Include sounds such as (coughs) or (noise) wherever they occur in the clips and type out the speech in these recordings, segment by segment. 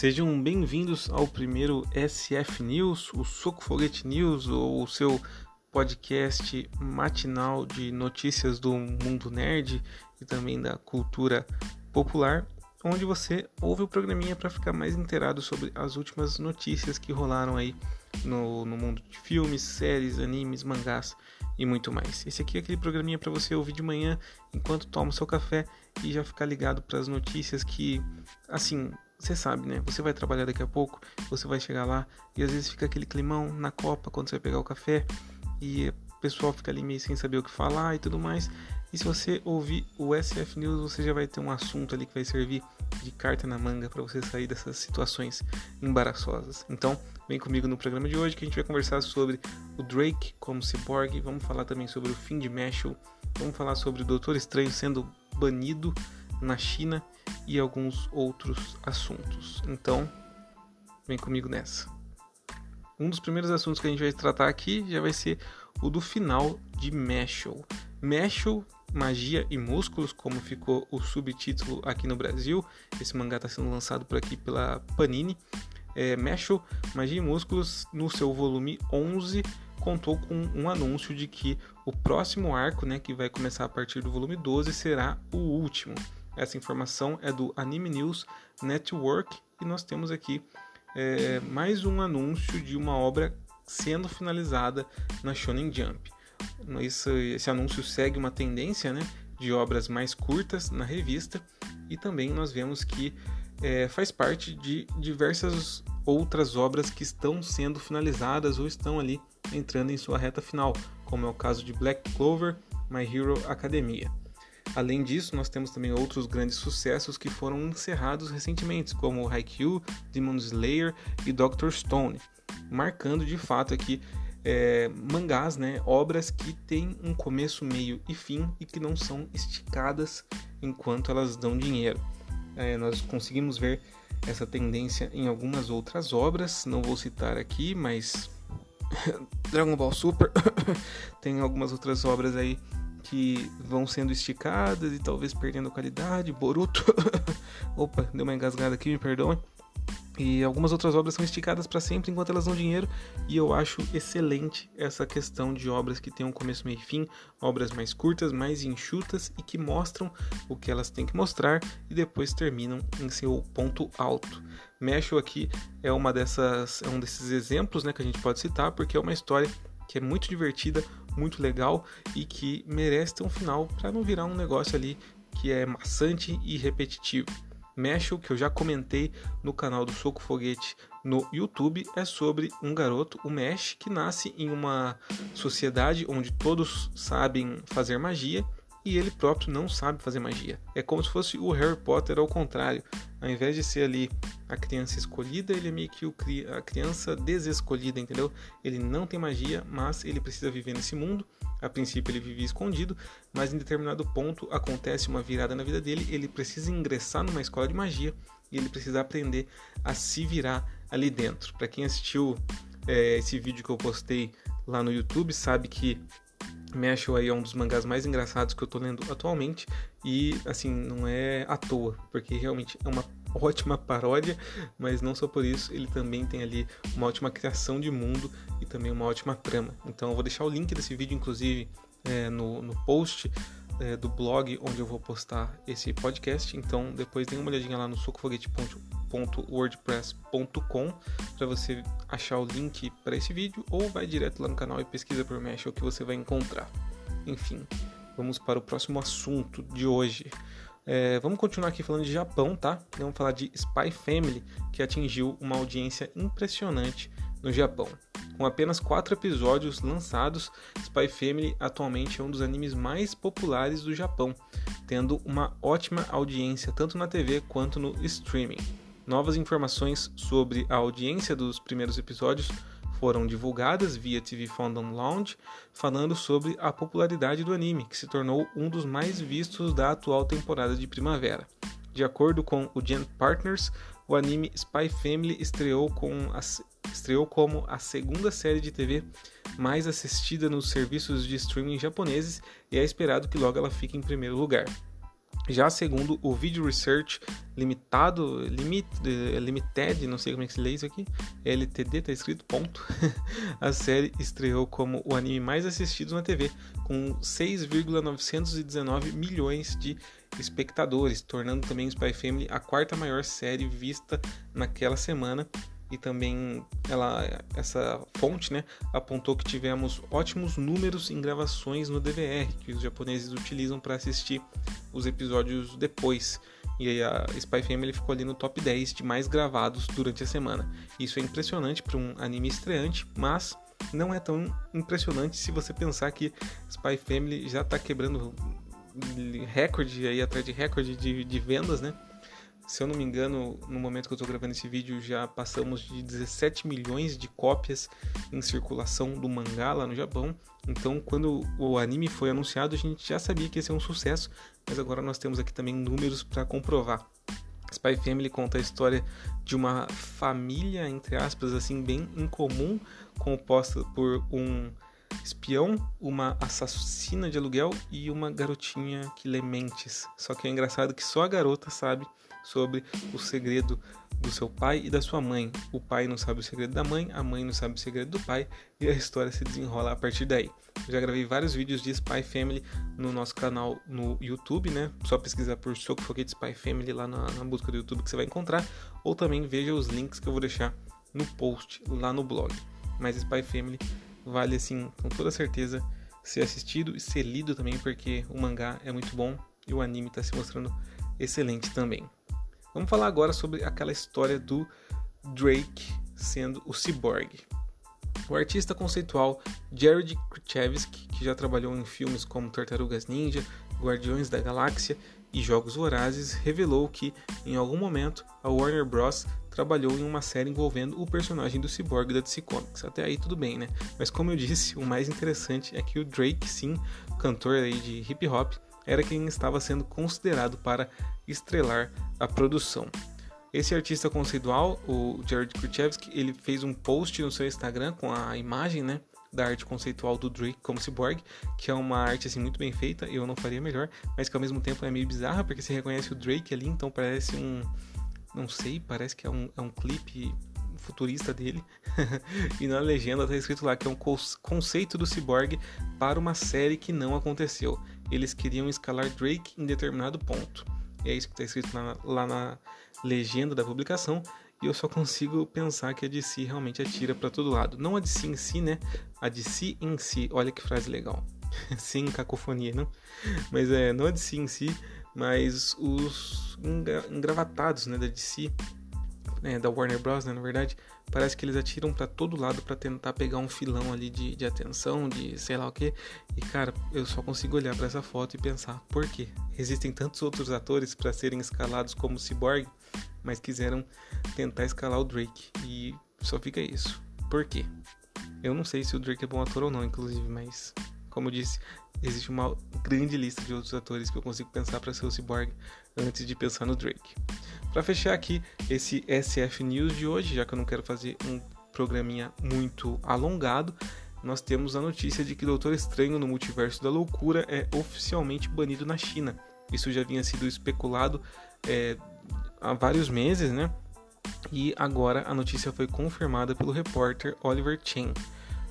Sejam bem-vindos ao primeiro SF News, o Soco Foguete News, ou o seu podcast matinal de notícias do mundo nerd e também da cultura popular, onde você ouve o programinha para ficar mais inteirado sobre as últimas notícias que rolaram aí no, no mundo de filmes, séries, animes, mangás e muito mais. Esse aqui é aquele programinha para você ouvir de manhã enquanto toma o seu café e já ficar ligado para as notícias que, assim, você sabe, né? Você vai trabalhar daqui a pouco, você vai chegar lá e às vezes fica aquele climão na copa quando você vai pegar o café e o pessoal fica ali meio sem saber o que falar e tudo mais. E se você ouvir o SF News, você já vai ter um assunto ali que vai servir de carta na manga para você sair dessas situações embaraçosas. Então, vem comigo no programa de hoje que a gente vai conversar sobre o Drake como cyborg, vamos falar também sobre o fim de Mashal, vamos falar sobre o Doutor Estranho sendo banido na China e alguns outros assuntos. Então, vem comigo nessa. Um dos primeiros assuntos que a gente vai tratar aqui já vai ser o do final de Meshul. Meshul, Magia e Músculos, como ficou o subtítulo aqui no Brasil. Esse mangá está sendo lançado por aqui pela Panini. É, Meshul, Magia e Músculos, no seu volume 11, contou com um anúncio de que o próximo arco, né, que vai começar a partir do volume 12, será o último. Essa informação é do Anime News Network e nós temos aqui é, mais um anúncio de uma obra sendo finalizada na Shonen Jump. Esse, esse anúncio segue uma tendência né, de obras mais curtas na revista e também nós vemos que é, faz parte de diversas outras obras que estão sendo finalizadas ou estão ali entrando em sua reta final, como é o caso de Black Clover, My Hero Academia. Além disso, nós temos também outros grandes sucessos que foram encerrados recentemente, como Haikyuu, Demon Slayer e Doctor Stone, marcando de fato aqui é, mangás, né, obras que têm um começo, meio e fim e que não são esticadas enquanto elas dão dinheiro. É, nós conseguimos ver essa tendência em algumas outras obras, não vou citar aqui, mas (laughs) Dragon Ball Super (coughs) tem algumas outras obras aí que vão sendo esticadas e talvez perdendo qualidade. Boruto. (laughs) Opa, deu uma engasgada aqui, me perdoem. E algumas outras obras são esticadas para sempre enquanto elas dão dinheiro, e eu acho excelente essa questão de obras que têm um começo, meio e fim, obras mais curtas, mais enxutas e que mostram o que elas têm que mostrar e depois terminam em seu ponto alto. Mexo aqui é uma dessas, é um desses exemplos, né, que a gente pode citar, porque é uma história que é muito divertida, muito legal e que merece ter um final para não virar um negócio ali que é maçante e repetitivo. Mesh, que eu já comentei no canal do Soco Foguete no YouTube, é sobre um garoto, o Mesh, que nasce em uma sociedade onde todos sabem fazer magia e ele próprio não sabe fazer magia. É como se fosse o Harry Potter ao contrário. Ao invés de ser ali a criança escolhida, ele é meio que a criança desescolhida, entendeu? Ele não tem magia, mas ele precisa viver nesse mundo. A princípio ele vivia escondido, mas em determinado ponto acontece uma virada na vida dele, ele precisa ingressar numa escola de magia e ele precisa aprender a se virar ali dentro. Para quem assistiu é, esse vídeo que eu postei lá no YouTube, sabe que Meshul aí é um dos mangás mais engraçados que eu tô lendo atualmente e assim, não é à toa, porque realmente é uma (laughs) ótima paródia, mas não só por isso, ele também tem ali uma ótima criação de mundo e também uma ótima trama. Então eu vou deixar o link desse vídeo, inclusive, é, no, no post é, do blog onde eu vou postar esse podcast. Então depois dê uma olhadinha lá no socofoguete.wordpress.com para você achar o link para esse vídeo ou vai direto lá no canal e pesquisa por Mesh o que você vai encontrar. Enfim, vamos para o próximo assunto de hoje. É, vamos continuar aqui falando de Japão, tá? Vamos falar de Spy Family, que atingiu uma audiência impressionante no Japão. Com apenas quatro episódios lançados, Spy Family atualmente é um dos animes mais populares do Japão, tendo uma ótima audiência tanto na TV quanto no streaming. Novas informações sobre a audiência dos primeiros episódios foram divulgadas via TV Fandom Lounge, falando sobre a popularidade do anime, que se tornou um dos mais vistos da atual temporada de primavera. De acordo com o Gen Partners, o anime Spy Family estreou, com a, estreou como a segunda série de TV mais assistida nos serviços de streaming japoneses e é esperado que logo ela fique em primeiro lugar. Já segundo o Video Research Limitado, limit, eh, Limited, não sei como é que se lê isso aqui, LTD tá escrito, ponto. (laughs) a série estreou como o anime mais assistido na TV, com 6,919 milhões de espectadores, tornando também Spy Family a quarta maior série vista naquela semana e também ela, essa fonte né, apontou que tivemos ótimos números em gravações no DVR que os japoneses utilizam para assistir os episódios depois. E aí a Spy Family ficou ali no top 10 de mais gravados durante a semana. Isso é impressionante para um anime estreante, mas não é tão impressionante se você pensar que Spy Family já está quebrando recorde aí atrás de recorde de, de vendas, né? Se eu não me engano, no momento que eu estou gravando esse vídeo, já passamos de 17 milhões de cópias em circulação do mangá lá no Japão. Então, quando o anime foi anunciado, a gente já sabia que ia ser um sucesso, mas agora nós temos aqui também números para comprovar. Spy Family conta a história de uma família, entre aspas, assim, bem incomum, composta por um espião, uma assassina de aluguel e uma garotinha que lê mentes. Só que é engraçado que só a garota sabe sobre o segredo do seu pai e da sua mãe. O pai não sabe o segredo da mãe, a mãe não sabe o segredo do pai e a história se desenrola a partir daí. Eu já gravei vários vídeos de Spy Family no nosso canal no YouTube, né? Só pesquisar por Soco Foguete Spy Family lá na, na busca do YouTube que você vai encontrar, ou também veja os links que eu vou deixar no post lá no blog. Mas Spy Family vale assim, com toda certeza, ser assistido e ser lido também, porque o mangá é muito bom e o anime está se mostrando excelente também. Vamos falar agora sobre aquela história do Drake sendo o Cyborg. O artista conceitual Jared Kruchevsky, que já trabalhou em filmes como Tartarugas Ninja, Guardiões da Galáxia e Jogos Vorazes, revelou que, em algum momento, a Warner Bros. trabalhou em uma série envolvendo o personagem do Cyborg da DC Comics. Até aí tudo bem, né? Mas como eu disse, o mais interessante é que o Drake, sim, cantor aí de hip hop, era quem estava sendo considerado para estrelar a produção. Esse artista conceitual, o Jared Kruchevsky, ele fez um post no seu Instagram com a imagem, né, da arte conceitual do Drake como cyborg, que é uma arte assim muito bem feita, eu não faria melhor, mas que ao mesmo tempo é meio bizarra porque você reconhece o Drake ali, então parece um não sei, parece que é um, é um clipe futurista dele. (laughs) e na legenda está escrito lá que é um conceito do cyborg para uma série que não aconteceu. Eles queriam escalar Drake em determinado ponto. É isso que está escrito lá na legenda da publicação. E eu só consigo pensar que a DC realmente atira para todo lado. Não a DC em si, né? A DC em si. Olha que frase legal. (laughs) Sem cacofonia, não? Mas é, não a DC em si, mas os engravatados né, da DC né, da Warner Bros, né, na verdade, parece que eles atiram para todo lado para tentar pegar um filão ali de, de atenção, de sei lá o que. E cara, eu só consigo olhar para essa foto e pensar, por quê? Existem tantos outros atores para serem escalados como Cyborg, mas quiseram tentar escalar o Drake e só fica isso. Por quê? Eu não sei se o Drake é bom ator ou não, inclusive, mas como eu disse, existe uma grande lista de outros atores que eu consigo pensar para ser o Cyborg antes de pensar no Drake. Para fechar aqui esse SF News de hoje, já que eu não quero fazer um programinha muito alongado, nós temos a notícia de que Doutor Estranho no Multiverso da Loucura é oficialmente banido na China. Isso já vinha sido especulado é, há vários meses, né? E agora a notícia foi confirmada pelo repórter Oliver Chen.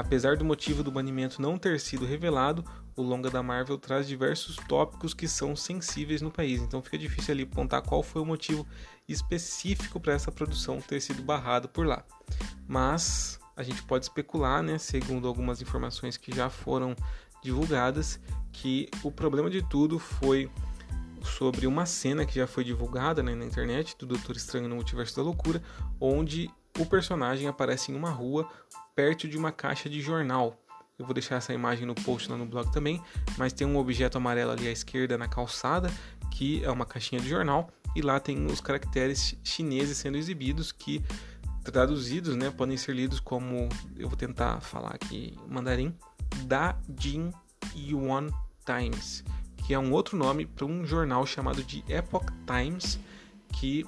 Apesar do motivo do banimento não ter sido revelado, o longa da Marvel traz diversos tópicos que são sensíveis no país, então fica difícil ali apontar qual foi o motivo específico para essa produção ter sido barrada por lá. Mas a gente pode especular, né, segundo algumas informações que já foram divulgadas, que o problema de tudo foi sobre uma cena que já foi divulgada né, na internet do Doutor Estranho no Multiverso da Loucura, onde o personagem aparece em uma rua perto de uma caixa de jornal. Eu vou deixar essa imagem no post lá no blog também, mas tem um objeto amarelo ali à esquerda na calçada, que é uma caixinha de jornal, e lá tem os caracteres chineses sendo exibidos que traduzidos, né, podem ser lidos como eu vou tentar falar aqui mandarim, Da Jin Yuan Times, que é um outro nome para um jornal chamado de Epoch Times, que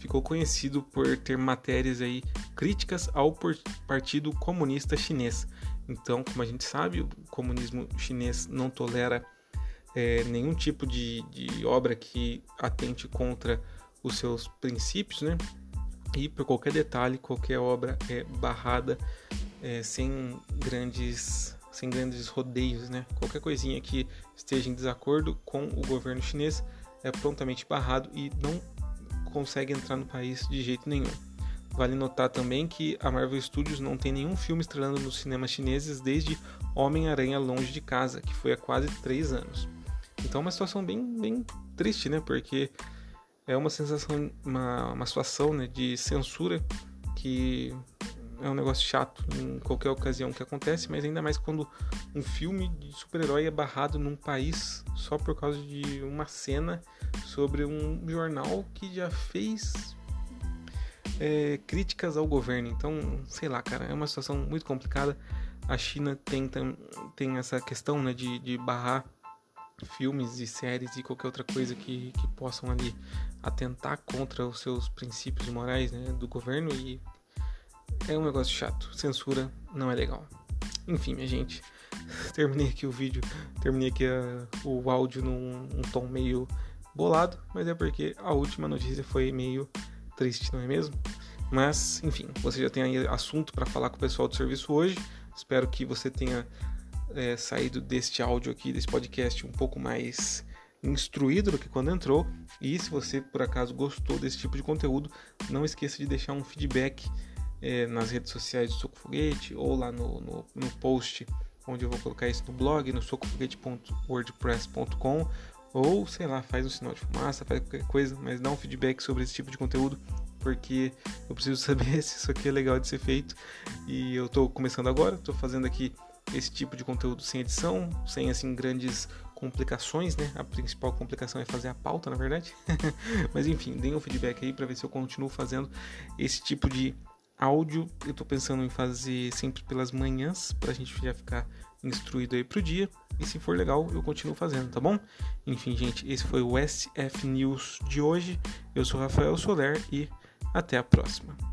ficou conhecido por ter matérias aí críticas ao Partido Comunista Chinês. Então, como a gente sabe, o comunismo chinês não tolera é, nenhum tipo de, de obra que atente contra os seus princípios, né? E por qualquer detalhe, qualquer obra é barrada é, sem grandes sem grandes rodeios, né? Qualquer coisinha que esteja em desacordo com o governo chinês é prontamente barrado e não consegue entrar no país de jeito nenhum. Vale notar também que a Marvel Studios não tem nenhum filme estrelando nos cinemas chineses desde Homem-Aranha Longe de Casa, que foi há quase três anos. Então é uma situação bem, bem triste, né? Porque é uma sensação, uma, uma situação né, de censura que é um negócio chato em qualquer ocasião que acontece, mas ainda mais quando um filme de super-herói é barrado num país só por causa de uma cena sobre um jornal que já fez é, críticas ao governo. Então, sei lá, cara, é uma situação muito complicada. A China tem, tem essa questão né, de, de barrar filmes e séries e qualquer outra coisa que, que possam ali atentar contra os seus princípios morais né, do governo e é um negócio chato. Censura não é legal. Enfim, minha gente, (laughs) terminei aqui o vídeo, terminei aqui a, o áudio num um tom meio bolado, mas é porque a última notícia foi meio triste, não é mesmo? Mas, enfim, você já tem aí assunto para falar com o pessoal do serviço hoje. Espero que você tenha é, saído deste áudio aqui, desse podcast, um pouco mais instruído do que quando entrou. E se você por acaso gostou desse tipo de conteúdo, não esqueça de deixar um feedback é, nas redes sociais do Soco Foguete ou lá no, no, no, post onde eu vou colocar isso no blog, no socofoguete.wordpress.com ou sei lá, faz um sinal de fumaça, faz qualquer coisa, mas dá um feedback sobre esse tipo de conteúdo porque eu preciso (laughs) saber se isso aqui é legal de ser feito e eu estou começando agora, estou fazendo aqui esse tipo de conteúdo sem edição, sem assim grandes complicações, né? A principal complicação é fazer a pauta, na verdade. (laughs) Mas enfim, deem um feedback aí para ver se eu continuo fazendo esse tipo de áudio. Eu tô pensando em fazer sempre pelas manhãs, pra gente já ficar instruído aí pro dia. E se for legal, eu continuo fazendo, tá bom? Enfim, gente, esse foi o SF News de hoje. Eu sou Rafael Soler e até a próxima.